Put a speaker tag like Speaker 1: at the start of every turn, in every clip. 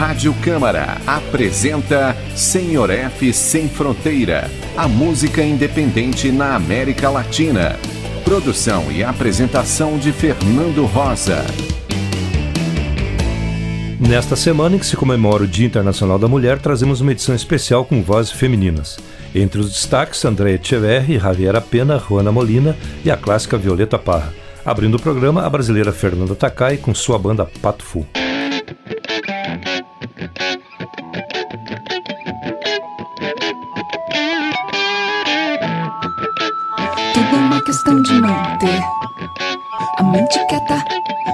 Speaker 1: Rádio Câmara apresenta Senhor F Sem Fronteira, a música independente na América Latina. Produção e apresentação de Fernando Rosa.
Speaker 2: Nesta semana em que se comemora o Dia Internacional da Mulher, trazemos uma edição especial com vozes femininas. Entre os destaques, Andréa Echeverri, Javiera Pena, Juana Molina e a clássica Violeta Parra. Abrindo o programa, a brasileira Fernanda Takai com sua banda Pato Fu.
Speaker 3: Manter a mente quieta,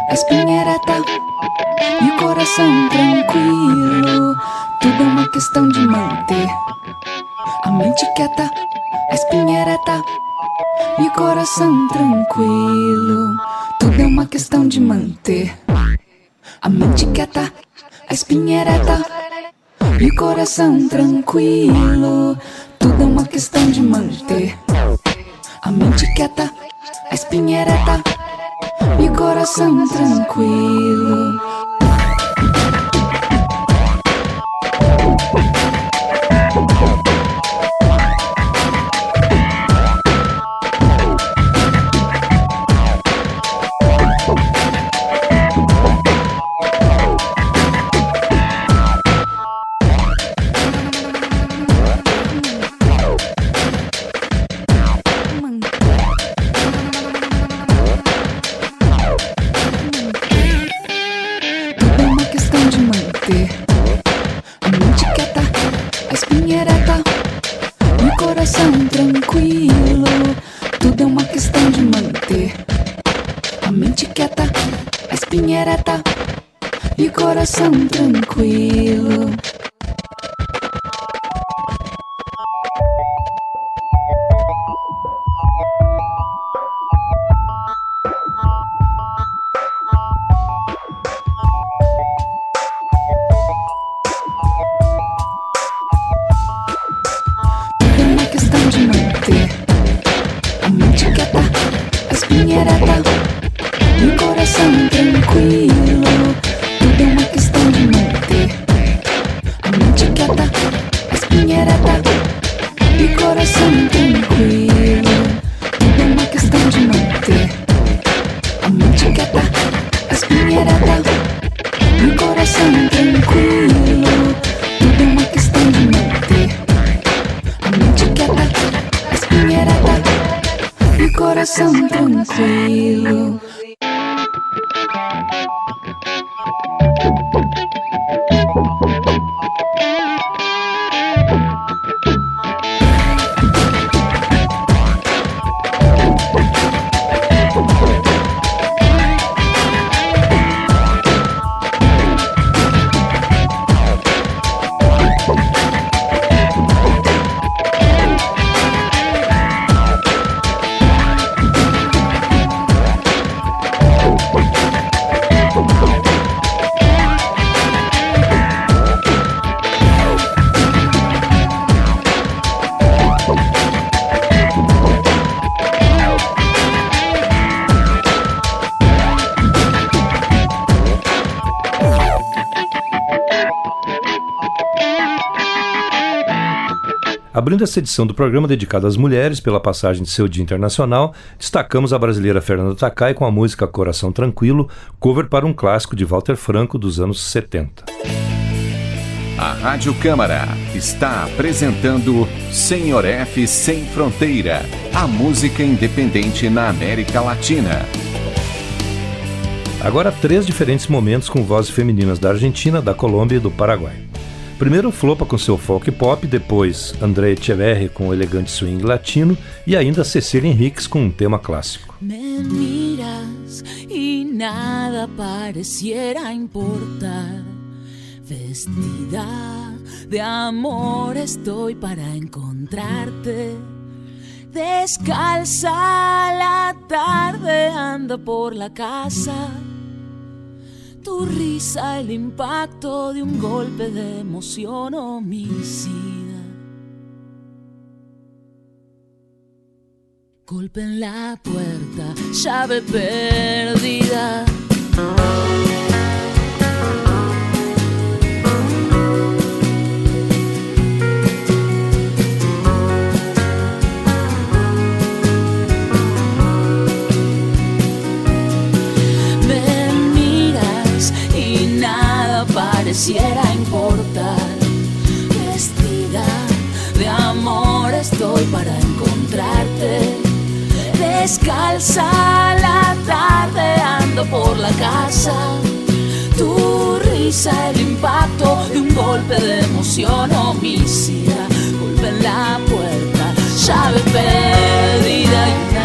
Speaker 3: a espinha ereta e o coração tranquilo. Tudo é uma questão de manter a mente quieta, a espinha ereta e o coração tranquilo. Tudo é uma questão de manter a mente quieta, a espinha ereta e o coração tranquilo. Tudo é uma questão de manter a mente quieta, a espinha ereta e o coração tranquilo. A mente quieta, a espinha ereta e o coração tranquilo. Coração tranquilo. Tudo uma questão de manter mente quieta, a espinha ereta e coração tranquilo. Tudo uma questão de manter mente quieta, a espinha ereta e coração tranquilo. Tudo uma questão de manter mente quieta, a espinha ereta e coração tranquilo.
Speaker 2: Abrindo essa edição do programa dedicado às mulheres pela passagem de seu Dia Internacional, destacamos a brasileira Fernanda Takai com a música Coração Tranquilo, cover para um clássico de Walter Franco dos anos 70.
Speaker 1: A Rádio Câmara está apresentando Senhor F Sem Fronteira, a música independente na América Latina.
Speaker 2: Agora três diferentes momentos com vozes femininas da Argentina, da Colômbia e do Paraguai. Primeiro Flopa com seu folk pop, depois André Echeverri com o elegante swing latino e ainda Cecília Henriques com um tema clássico.
Speaker 4: Me miras y nada pareciera importar. Vestida de amor estoy para encontrarte. Descalza la tarde anda por la casa. Tu risa, el impacto de un golpe de emoción homicida. Golpe en la puerta, llave perdida. Pareciera importar. Vestida de amor estoy para encontrarte. Descalza la tarde ando por la casa. Tu risa, el impacto de un golpe de emoción homicida. Golpe en la puerta, llave perdida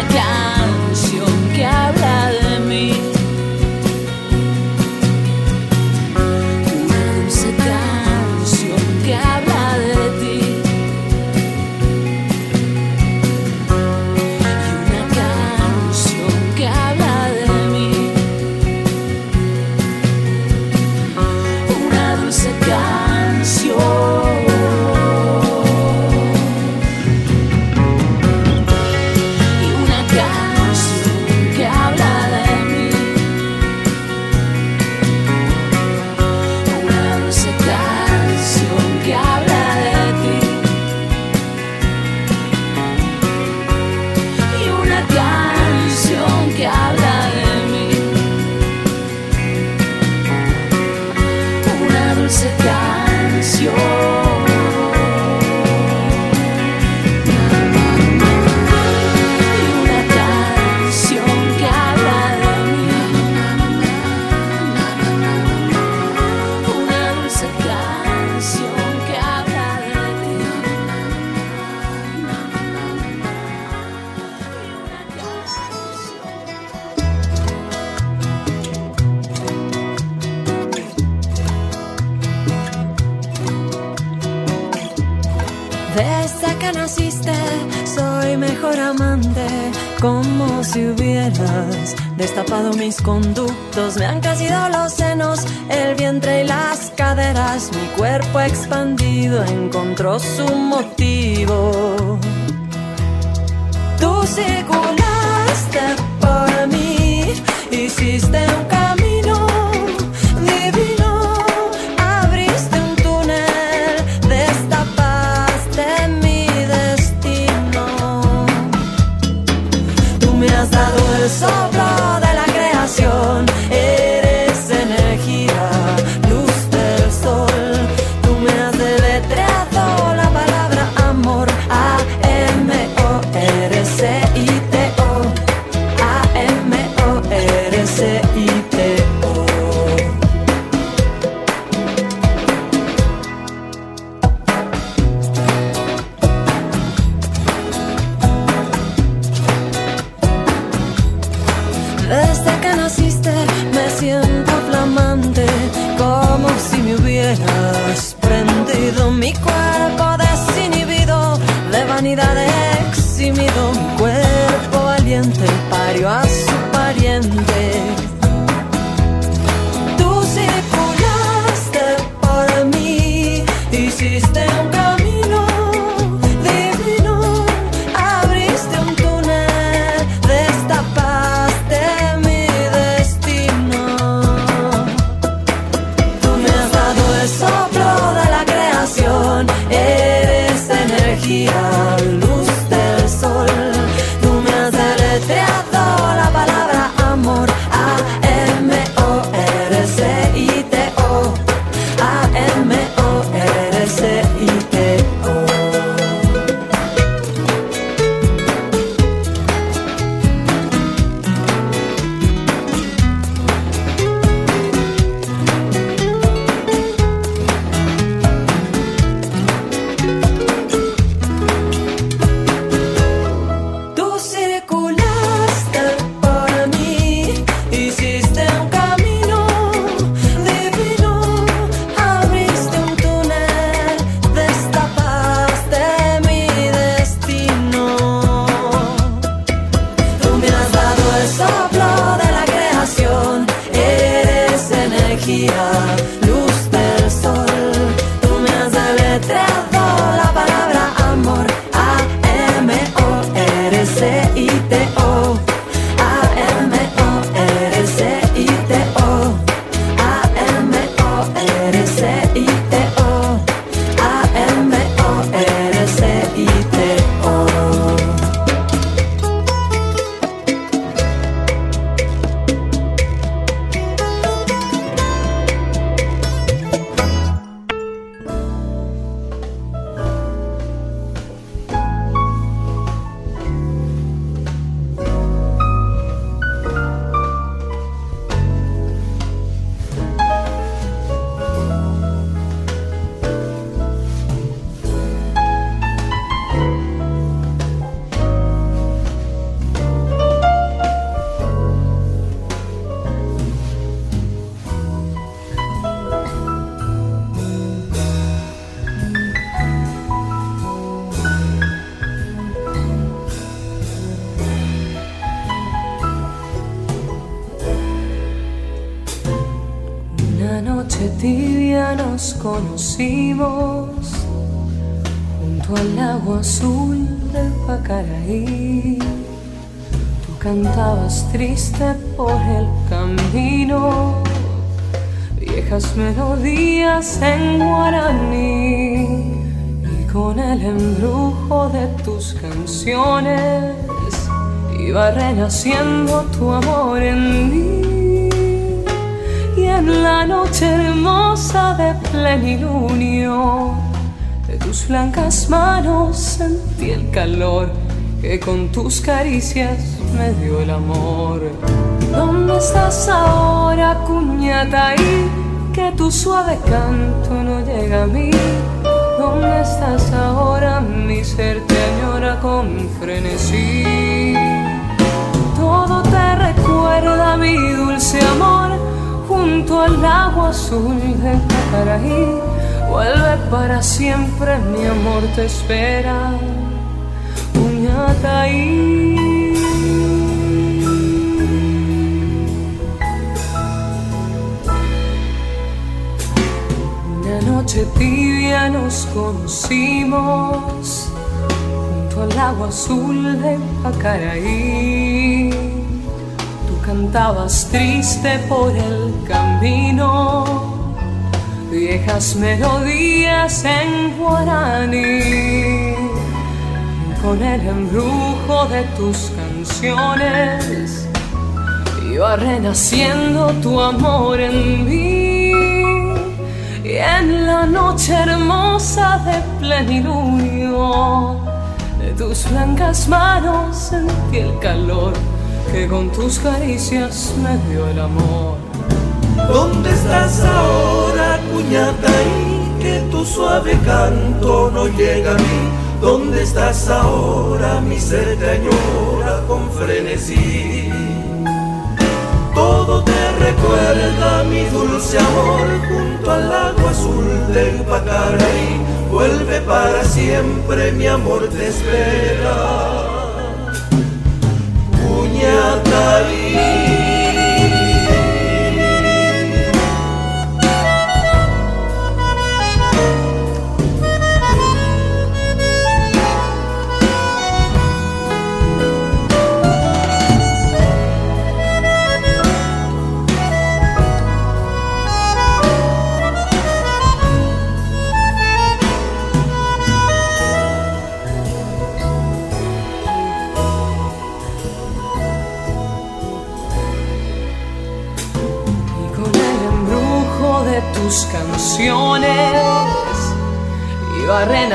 Speaker 5: como si hubieras destapado mis conductos. Me han crecido los senos, el vientre y las caderas. Mi cuerpo expandido encontró su motivo. Vanidad eximido, mi cuerpo valiente parió a su pariente. Tú circulaste por mí, hiciste un camino divino, abriste un túnel, destapaste mi destino. Tú me has dado el soplo de la creación, eres energía, has
Speaker 6: nos conocimos junto al agua azul del Pacaraí. Tú cantabas triste por el camino, viejas melodías en guaraní. Y con el embrujo de tus canciones iba renaciendo tu amor en mí. En la noche hermosa de plenilunio, de tus blancas manos sentí el calor que con tus caricias me dio el amor. ¿Dónde estás ahora, cuñata? Y que tu suave canto no llega a mí. ¿Dónde estás ahora? Mi ser te añora con frenesí. Todo te recuerda mi dulce amor junto al agua azul del Pacaraí. Vuelve para siempre, mi amor te espera. Uñataí. Una noche tibia nos conocimos junto al agua azul de Pacaraí. Cantabas triste por el camino, viejas melodías en guaraní. Con el embrujo de tus canciones iba renaciendo tu amor en mí. Y en la noche hermosa de plenilunio de tus blancas manos sentí el calor que con tus caricias me dio el amor.
Speaker 7: ¿Dónde estás ahora, cuñata? Y que tu suave canto no llega a mí. ¿Dónde estás ahora? Mi ser te añora con frenesí. Todo te recuerda mi dulce amor junto al agua azul del Pacaraí. Vuelve para siempre, mi amor te espera. Puñataí.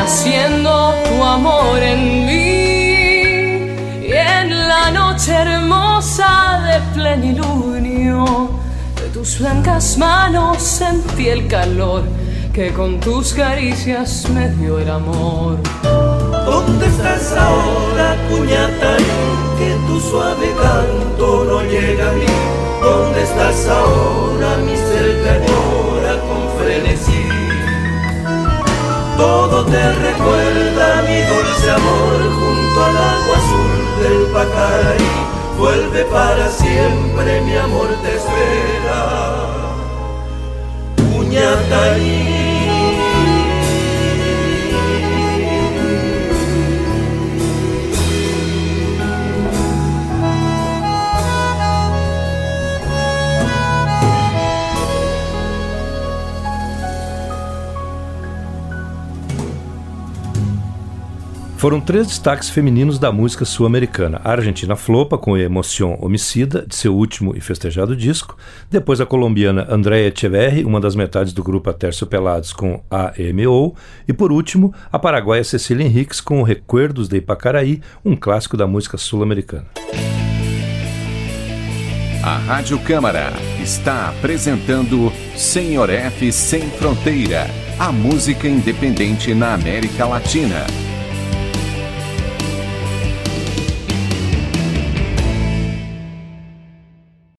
Speaker 6: Iba renaciendo tu amor en mí. Y en la noche hermosa de plenilunio de tus blancas manos sentí el calor que con tus caricias me dio el amor.
Speaker 7: ¿Dónde estás ahora, cuñata? Que tu suave canto no llega a mí. ¿Dónde estás ahora? Mi ser Todo te recuerda mi dulce amor junto al agua azul del Pacaraí. Vuelve para siempre, mi amor te espera. Puñataí.
Speaker 2: Foram três destaques femininos da música sul-americana. A argentina Flopa, com Emoción Homicida, de seu último e festejado disco. Depois a colombiana Andrea Echeverri, uma das metades do grupo Aterciopelados, com AMO. E por último, a paraguaia Cecília Henriques, com Recuerdos de Ipacaraí, um clássico da música sul-americana.
Speaker 1: A Rádio Câmara está apresentando Senhor F Sem Fronteira, a música independente na América Latina.